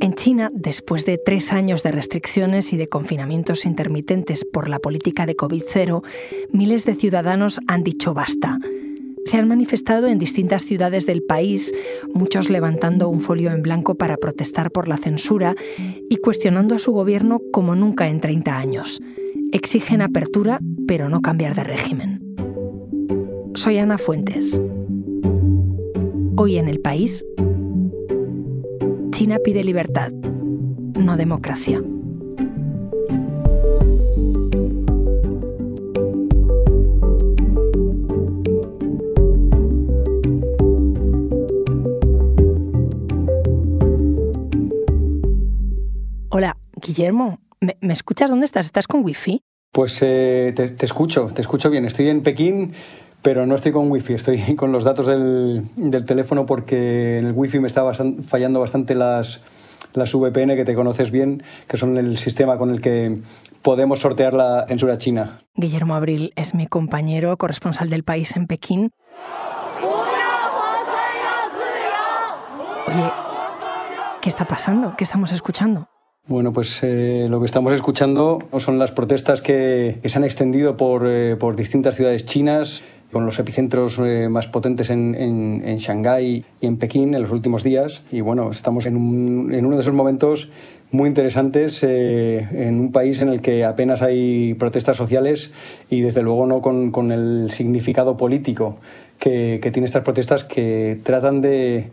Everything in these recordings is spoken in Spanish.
En China, después de tres años de restricciones y de confinamientos intermitentes por la política de COVID-0, miles de ciudadanos han dicho basta. Se han manifestado en distintas ciudades del país, muchos levantando un folio en blanco para protestar por la censura y cuestionando a su gobierno como nunca en 30 años. Exigen apertura, pero no cambiar de régimen. Soy Ana Fuentes. Hoy en el país, China pide libertad, no democracia. Hola, Guillermo, ¿me, escuchas? ¿Dónde estás? ¿Estás con wifi? Pues eh, te, escucho, te escucho bien. Estoy en Pekín, pero no estoy con wifi, estoy con los datos del, teléfono porque en el wifi me está fallando bastante las, las VPN que te conoces bien, que son el sistema con el que podemos sortear la censura china. Guillermo Abril es mi compañero, corresponsal del país en Pekín. Oye, ¿qué está pasando? ¿Qué estamos escuchando? Bueno, pues eh, lo que estamos escuchando son las protestas que, se han extendido por, eh, por distintas ciudades chinas con los epicentros eh, más potentes en, en, Shanghái y en Pekín en los últimos días. Y bueno, estamos en, uno de esos momentos muy interesantes eh, en un país en el que apenas hay protestas sociales y desde luego no con, el significado político que, que tienen estas protestas que tratan de,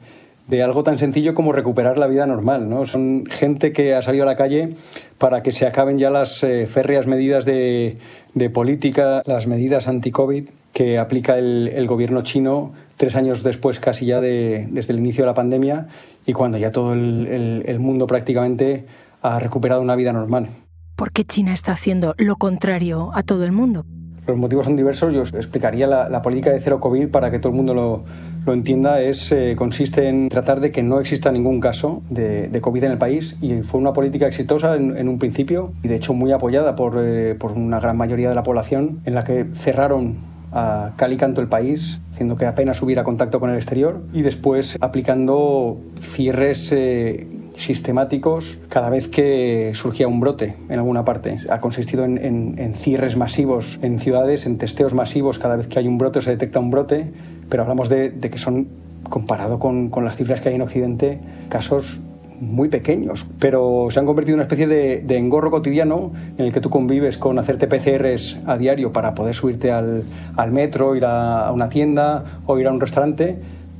de algo tan sencillo como recuperar la vida normal. ¿no? Son gente que ha salido a la calle para que se acaben ya las eh, férreas medidas de, de política, las medidas anti-COVID que aplica el, gobierno chino tres años después casi ya de, desde el inicio de la pandemia y cuando ya todo el, mundo prácticamente ha recuperado una vida normal. ¿Por qué China está haciendo lo contrario a todo el mundo? Los motivos son diversos. Yo explicaría la, política de cero COVID para que todo el mundo lo, lo entienda. Es, eh, consiste en tratar de que no exista ningún caso de, de COVID en el país y fue una política exitosa en, un principio y de hecho muy apoyada por, eh, por una gran mayoría de la población en la que cerraron a cal y canto el país, haciendo que apenas hubiera contacto con el exterior y después aplicando cierres eh, sistemáticos cada vez que surgía un brote en alguna parte. Ha consistido en, cierres masivos en ciudades, en testeos masivos cada vez que hay un brote o se detecta un brote, pero hablamos de, que son, comparado con, con las cifras que hay en Occidente, casos muy pequeños, pero se han convertido en una especie de, engorro cotidiano en el que tú convives con hacerte PCRs a diario para poder subirte al, metro, ir a, una tienda o ir a un restaurante,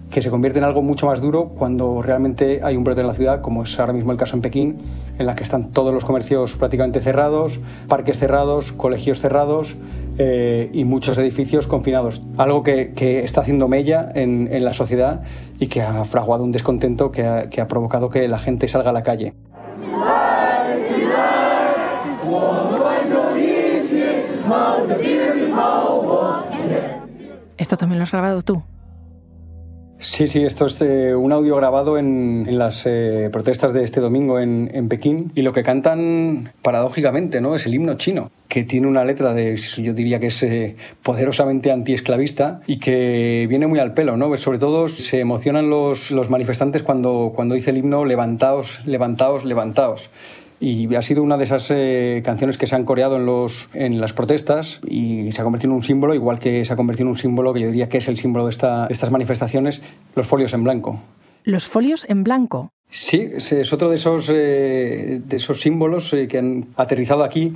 que se convierte en algo mucho más duro cuando realmente hay un brote en la ciudad, como es ahora mismo el caso en Pekín, en la que están todos los comercios prácticamente cerrados, parques cerrados, colegios cerrados, eh, y muchos edificios confinados. Algo que, está haciendo mella en, la sociedad y que ha fraguado un descontento que ha, provocado que la gente salga a la calle. ¿Esto también lo has grabado tú? Sí, sí, esto es eh, un audio grabado en, las eh, protestas de este domingo en, Pekín y lo que cantan paradójicamente ¿no? es el himno chino, que tiene una letra de, yo diría que es eh, poderosamente antiesclavista y que viene muy al pelo, ¿no? Sobre todo se emocionan los, los manifestantes cuando, cuando dice el himno levantaos, levantaos, levantaos y ha sido una de esas eh, canciones que se han coreado en, los, en las protestas y se ha convertido en un símbolo, igual que se ha convertido en un símbolo que yo diría que es el símbolo de, esta, estas manifestaciones, los folios en blanco. ¿Los folios en blanco? Sí, es otro de esos, eh, de esos símbolos eh, que han aterrizado aquí.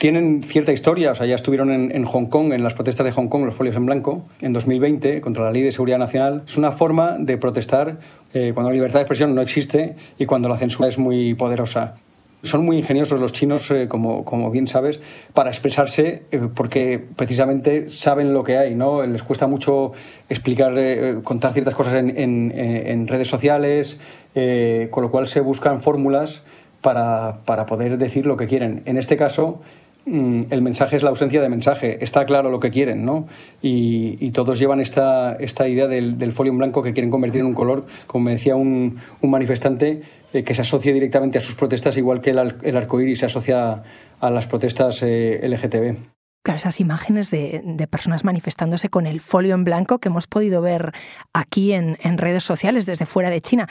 Tienen cierta historia, o sea, ya estuvieron en, Hong Kong, en las protestas de Hong Kong, los folios en blanco, en 2020, contra la Ley de Seguridad Nacional. Es una forma de protestar cuando la libertad de expresión no existe y cuando la censura es muy poderosa. Son muy ingeniosos los chinos, eh, como, como, bien sabes, para expresarse eh, porque precisamente saben lo que hay, ¿no? Les cuesta mucho explicar, eh, contar ciertas cosas en, en, redes sociales, con lo cual se buscan fórmulas para, para poder decir lo que quieren. En este caso, el mensaje es la ausencia de mensaje. Está claro lo que quieren, ¿no? Y, todos llevan esta, idea del, folio en blanco que quieren convertir en un color, como me decía un, manifestante, eh, que se asocie directamente a sus protestas, igual que el, el arcoíris se asocia a las protestas eh, LGTB. Claro, esas imágenes de, personas manifestándose con el folio en blanco que hemos podido ver aquí en redes sociales desde fuera de China.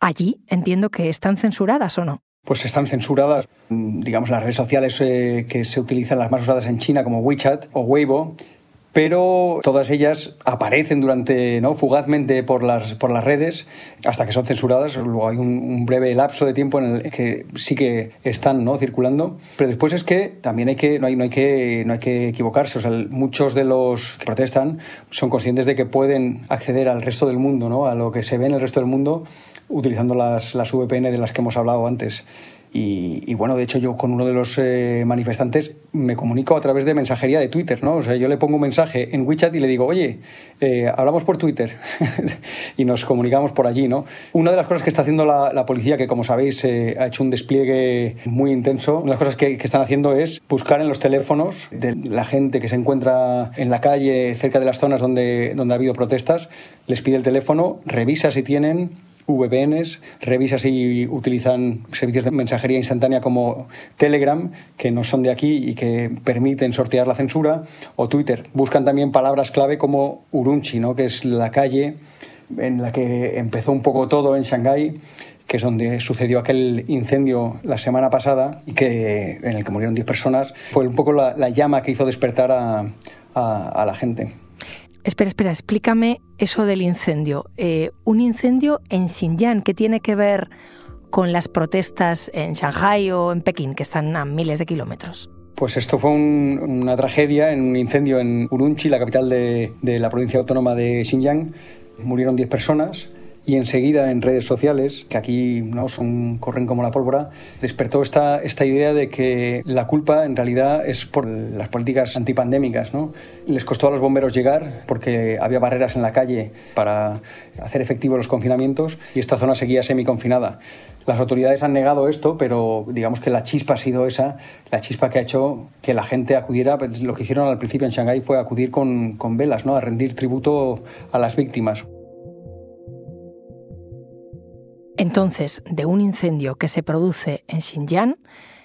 Allí entiendo que están censuradas o no pues están censuradas, digamos, las redes sociales eh, que se utilizan, las más usadas en China, como WeChat o Weibo, pero todas ellas aparecen durante, ¿no? fugazmente por las, por las redes hasta que son censuradas. Luego hay un, breve lapso de tiempo en el que sí que están ¿no? circulando. Pero después es que también hay que, no, hay, no, hay que, no hay que equivocarse. Muchos de los que protestan son conscientes de que pueden acceder al resto del mundo, ¿no? a lo que se ve en el resto del mundo utilizando las, las VPN de las que hemos hablado antes. Y, bueno, de hecho yo con uno de los eh, manifestantes me comunico a través de mensajería de Twitter, ¿no? O sea, yo le pongo un mensaje en WeChat y le digo, oye, eh, hablamos por Twitter y nos comunicamos por allí, ¿no? Una de las cosas que está haciendo la, policía, que como sabéis eh, ha hecho un despliegue muy intenso, una de las cosas que, que, están haciendo es buscar en los teléfonos de la gente que se encuentra en la calle, cerca de las zonas donde, donde ha habido protestas, les pide el teléfono, revisa si tienen VPNs, revisa si utilizan servicios de mensajería instantánea como Telegram, que no son de aquí y que permiten sortear la censura, o Twitter. Buscan también palabras clave como Urumqi, ¿no? que es la calle en la que empezó un poco todo en Shanghái que es donde sucedió aquel incendio la semana pasada y que, en el que murieron 10 personas, fue un poco la, llama que hizo despertar a la gente. Espera, espera, explícame eso del incendio. Eh, un incendio en Xinjiang, ¿qué tiene que ver con las protestas en Shanghai o en Pekín, que están a miles de kilómetros? Pues esto fue una tragedia en un incendio en Urumqi, la capital de, de la provincia autónoma de Xinjiang. Murieron 10 personas y enseguida en redes sociales, que aquí no son corren como la pólvora, despertó esta, esta idea de que la culpa en realidad es por las políticas antipandémicas. ¿no? Les costó a los bomberos llegar porque había barreras en la calle para hacer efectivos los confinamientos y esta zona seguía semiconfinada. Las autoridades han negado esto, pero digamos que la chispa ha sido esa, la chispa que ha hecho que la gente acudiera, pues, lo que hicieron al principio en Shanghái fue acudir con, con velas, ¿no? a rendir tributo a las víctimas. Entonces, de un incendio que se produce en Xinjiang,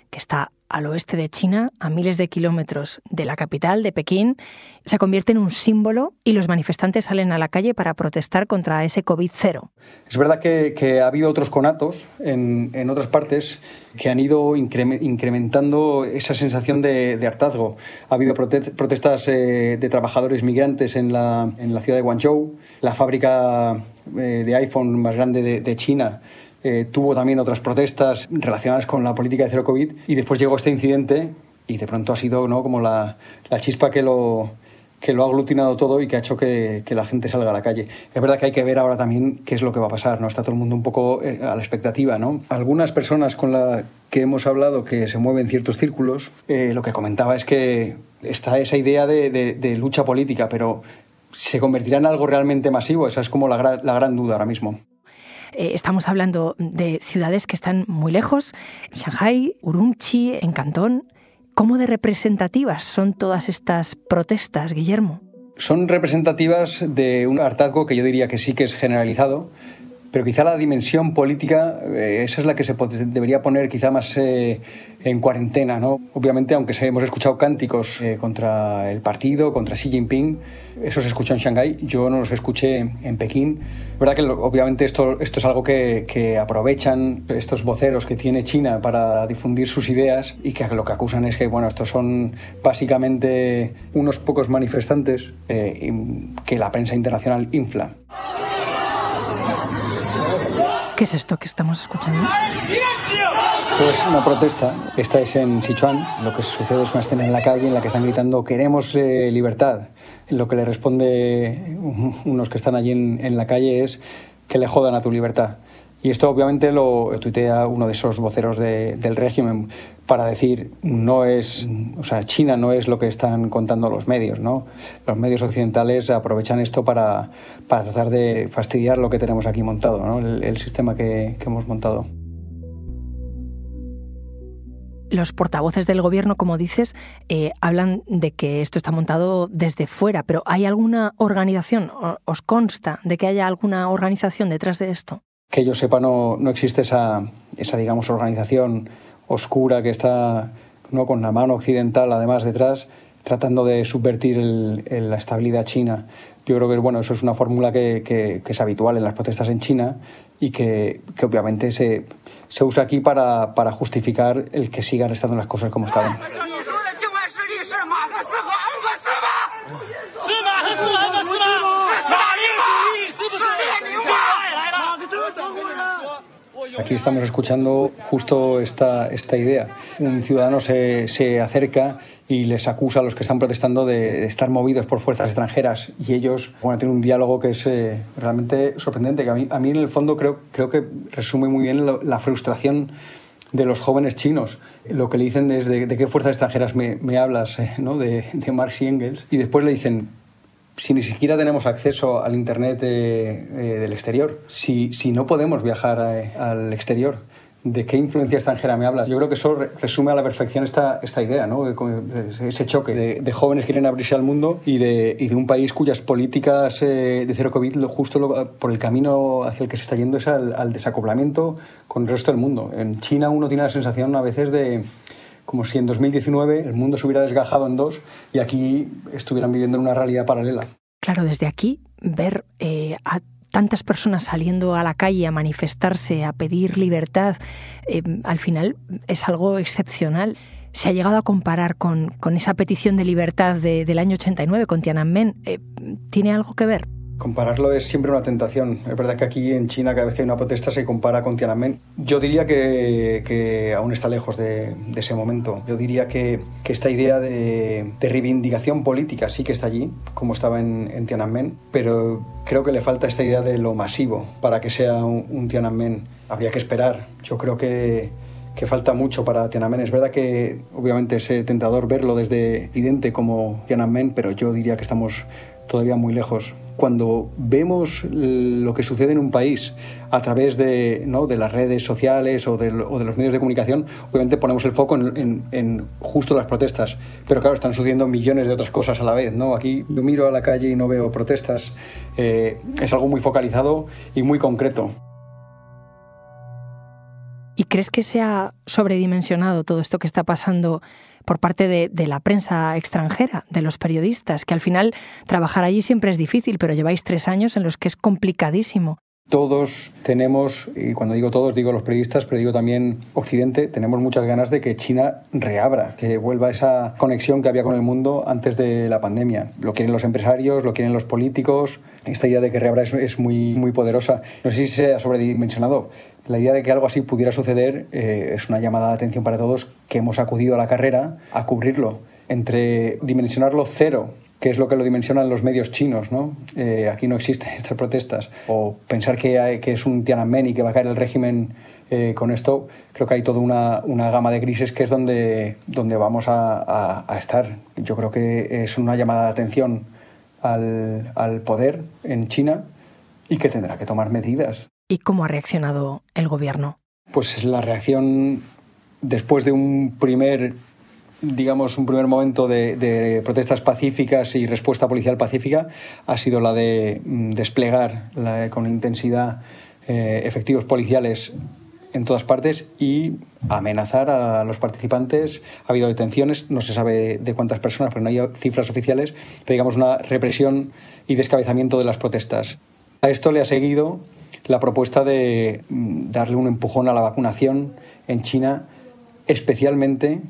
que está al oeste de China, a miles de kilómetros de la capital, de Pekín, se convierte en un símbolo y los manifestantes salen a la calle para protestar contra ese COVID-0. Es verdad que, ha habido otros conatos en, otras partes que han ido incrementando esa sensación de, hartazgo. Ha habido protestas eh, de trabajadores migrantes en la, ciudad de Guangzhou, la fábrica eh, de iPhone más grande de China eh, tuvo también otras protestas relacionadas con la política de cero COVID y después llegó este incidente y de pronto ha sido ¿no? como la, la chispa que lo, que lo ha aglutinado todo y que ha hecho que, la gente salga a la calle. Es verdad que hay que ver ahora también qué es lo que va a pasar, ¿no? Está todo el mundo un poco eh, a la expectativa, ¿no? Algunas personas con las que hemos hablado que se mueven ciertos círculos, eh, lo que comentaba es que está esa idea de, de, lucha política, pero ¿se convertirá en algo realmente masivo? Esa es como la, la gran duda ahora mismo. Eh, estamos hablando de ciudades que están muy lejos, Shanghai, Urumqi, en Cantón. ¿Cómo de representativas son todas estas protestas, Guillermo? Son representativas de un hartazgo que yo diría que sí que es generalizado, pero quizá la dimensión política, eh, esa es la que se debería poner quizá más eh, en cuarentena. ¿no? Obviamente, aunque hemos escuchado cánticos contra el partido, contra Xi Jinping, eso se escuchó en Shanghái, yo no los escuché en Pekín. Verdad que obviamente esto, esto es algo que, que, aprovechan estos voceros que tiene China para difundir sus ideas y que lo que acusan es que bueno, estos son básicamente unos pocos manifestantes eh, que la prensa internacional infla. ¿Qué es esto que estamos escuchando? Pues una protesta. Esta es en Sichuan. Lo que sucede es una escena en la calle en la que están gritando queremos eh, libertad lo que le responde unos que están allí en, la calle es que le jodan a tu libertad. Y esto obviamente lo tuitea uno de esos voceros del régimen para decir, no es, o sea, China no es lo que están contando los medios, ¿no? Los medios occidentales aprovechan esto para, tratar de fastidiar lo que tenemos aquí montado, ¿no? El, sistema que hemos montado. Los portavoces del gobierno, como dices, eh, hablan de que esto está montado desde fuera, pero ¿hay alguna organización? ¿Os consta de que haya alguna organización detrás de esto? Que yo sepa, no, no existe esa, esa, digamos, organización oscura que está ¿no? con la mano occidental además detrás. tratando de subvertir la estabilidad china. Yo creo que bueno, eso es una fórmula que, es habitual en las protestas en China y que, obviamente se, se, usa aquí para, para justificar el que sigan estando las cosas como estaban. Aquí estamos escuchando justo esta, esta idea. Un ciudadano se, se, acerca y les acusa a los que están protestando de, estar movidos por fuerzas extranjeras y ellos a tener un diálogo que es eh, realmente sorprendente, que a mí, a mí, en el fondo creo, creo que resume muy bien la frustración de los jóvenes chinos. Lo que le dicen es de, qué fuerzas extranjeras me, me hablas, eh, ¿no? de, de Marx y Engels, y después le dicen, si ni siquiera tenemos acceso al Internet eh, eh, del exterior, si, si, no podemos viajar eh, al exterior, ¿de qué influencia extranjera me hablas? Yo creo que eso resume a la perfección esta, esta idea, ¿no? ese choque de, jóvenes que quieren abrirse al mundo y de, y de un país cuyas políticas de cero COVID justo por el camino hacia el que se está yendo es al, al desacoplamiento con el resto del mundo. En China uno tiene la sensación a veces de como si en 2019 el mundo se hubiera desgajado en dos y aquí estuvieran viviendo en una realidad paralela. Claro, desde aquí ver eh, a tantas personas saliendo a la calle a manifestarse, a pedir libertad, eh, al final es algo excepcional. Se ha llegado a comparar con, esa petición de libertad del año 89 con Tiananmen. Eh, ¿Tiene algo que ver? Compararlo es siempre una tentación. Es verdad que aquí en China cada vez que hay una protesta se compara con Tiananmen. Yo diría que, aún está lejos de, ese momento. Yo diría que, esta idea de, reivindicación política sí que está allí, como estaba en, Tiananmen, pero creo que le falta esta idea de lo masivo para que sea un, Tiananmen. Habría que esperar. Yo creo que, que falta mucho para Tiananmen. Es verdad que obviamente es tentador verlo desde evidente como Tiananmen, pero yo diría que estamos todavía muy lejos. Cuando vemos lo que sucede en un país a través de, ¿no? de las redes sociales o de, los medios de comunicación, obviamente ponemos el foco en, justo las protestas. Pero claro, están sucediendo millones de otras cosas a la vez. ¿no? Aquí yo miro a la calle y no veo protestas. Eh, es algo muy focalizado y muy concreto. ¿Y crees que se ha sobredimensionado todo esto que está pasando por parte de, la prensa extranjera, de los periodistas, que al final trabajar allí siempre es difícil, pero lleváis tres años en los que es complicadísimo. Todos tenemos, y cuando digo todos digo los periodistas, pero digo también Occidente, tenemos muchas ganas de que China reabra, que vuelva esa conexión que había con el mundo antes de la pandemia. Lo quieren los empresarios, lo quieren los políticos. Esta idea de que reabra es, muy, muy poderosa. No sé si se ha sobredimensionado. La idea de que algo así pudiera suceder eh, es una llamada de atención para todos que hemos acudido a la carrera a cubrirlo. Entre dimensionarlo cero que es lo que lo dimensionan los medios chinos, ¿no? Eh, aquí no existen estas protestas. O pensar que, que es un Tiananmen y que va a caer el régimen eh, con esto, creo que hay toda una, una, gama de grises que es donde, donde vamos a, a, estar. Yo creo que es una llamada de atención al, al poder en China y que tendrá que tomar medidas. ¿Y cómo ha reaccionado el gobierno? Pues la reacción después de un primer digamos, un primer momento de, protestas pacíficas y respuesta policial pacífica ha sido la de mm, desplegar con intensidad eh, efectivos policiales en todas partes y amenazar a los participantes. Ha habido detenciones, no se sabe de cuántas personas, pero no hay cifras oficiales, pero digamos una represión y descabezamiento de las protestas. A esto le ha seguido la propuesta de mm, darle un empujón a la vacunación en China, especialmente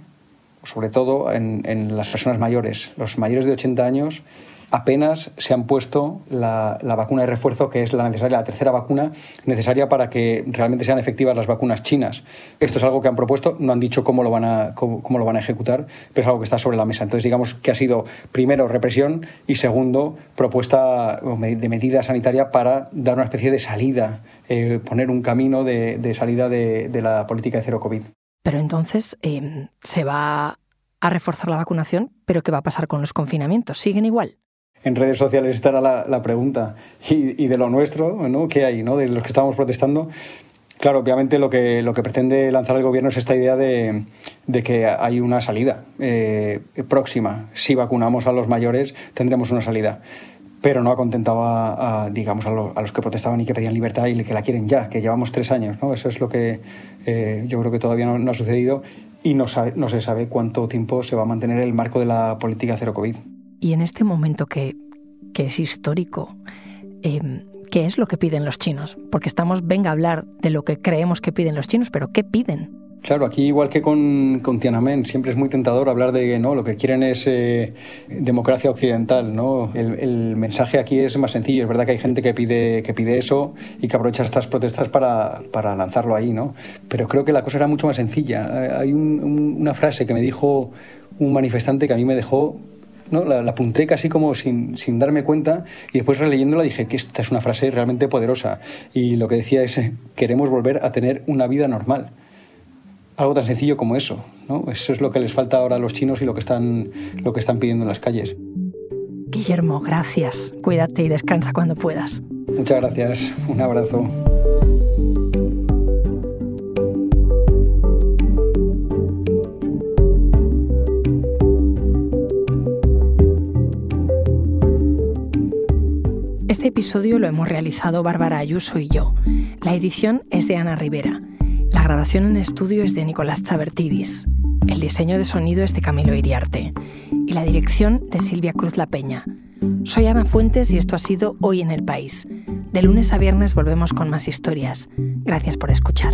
sobre todo en, las personas mayores. Los mayores de 80 años apenas se han puesto la, vacuna de refuerzo, que es la necesaria, la tercera vacuna necesaria para que realmente sean efectivas las vacunas chinas. Esto es algo que han propuesto, no han dicho cómo lo van a, cómo, lo van a ejecutar, pero es algo que está sobre la mesa. Entonces, digamos que ha sido, primero, represión y, segundo, propuesta de medida sanitaria para dar una especie de salida, eh, poner un camino de, salida de, la política de cero COVID. Pero entonces em, se va a reforzar la vacunación, pero ¿qué va a pasar con los confinamientos? ¿Siguen igual? En redes sociales estará la, pregunta. Y, de lo nuestro, ¿no? ¿Qué hay? ¿no? De los que estamos protestando. Claro, obviamente lo que, lo que pretende lanzar el gobierno es esta idea de, que hay una salida eh, próxima. Si vacunamos a los mayores, tendremos una salida pero no ha contentado a, digamos, a, los que protestaban y que pedían libertad y que la quieren ya, que llevamos tres años. ¿no? Eso es lo que eh, yo creo que todavía no, ha sucedido y no, no se sabe cuánto tiempo se va a mantener el marco de la política cero COVID. Y en este momento que, es histórico, eh, ¿qué es lo que piden los chinos? Porque estamos, venga a hablar de lo que creemos que piden los chinos, pero ¿qué piden? Claro, aquí igual que con, con, Tiananmen, siempre es muy tentador hablar de que ¿no? lo que quieren es eh, democracia occidental. ¿no? El, mensaje aquí es más sencillo. Es verdad que hay gente que pide, que pide eso y que aprovecha estas protestas para, para lanzarlo ahí. ¿no? Pero creo que la cosa era mucho más sencilla. Hay un, una frase que me dijo un manifestante que a mí me dejó ¿no? La, la, apunté casi como sin, sin, darme cuenta y después releyéndola dije que esta es una frase realmente poderosa y lo que decía es queremos volver a tener una vida normal algo tan sencillo como eso. ¿no? Eso es lo que les falta ahora a los chinos y lo que están, lo que están pidiendo en las calles. Guillermo, gracias. Cuídate y descansa cuando puedas. Muchas gracias. Un abrazo. Este episodio lo hemos realizado Bárbara Ayuso y yo. La edición es de Ana Rivera. La grabación en estudio es de Nicolás Chabertidis. El diseño de sonido es de Camilo Iriarte. Y la dirección de Silvia Cruz La Peña. Soy Ana Fuentes y esto ha sido Hoy en el País. De lunes a viernes volvemos con más historias. Gracias por escuchar.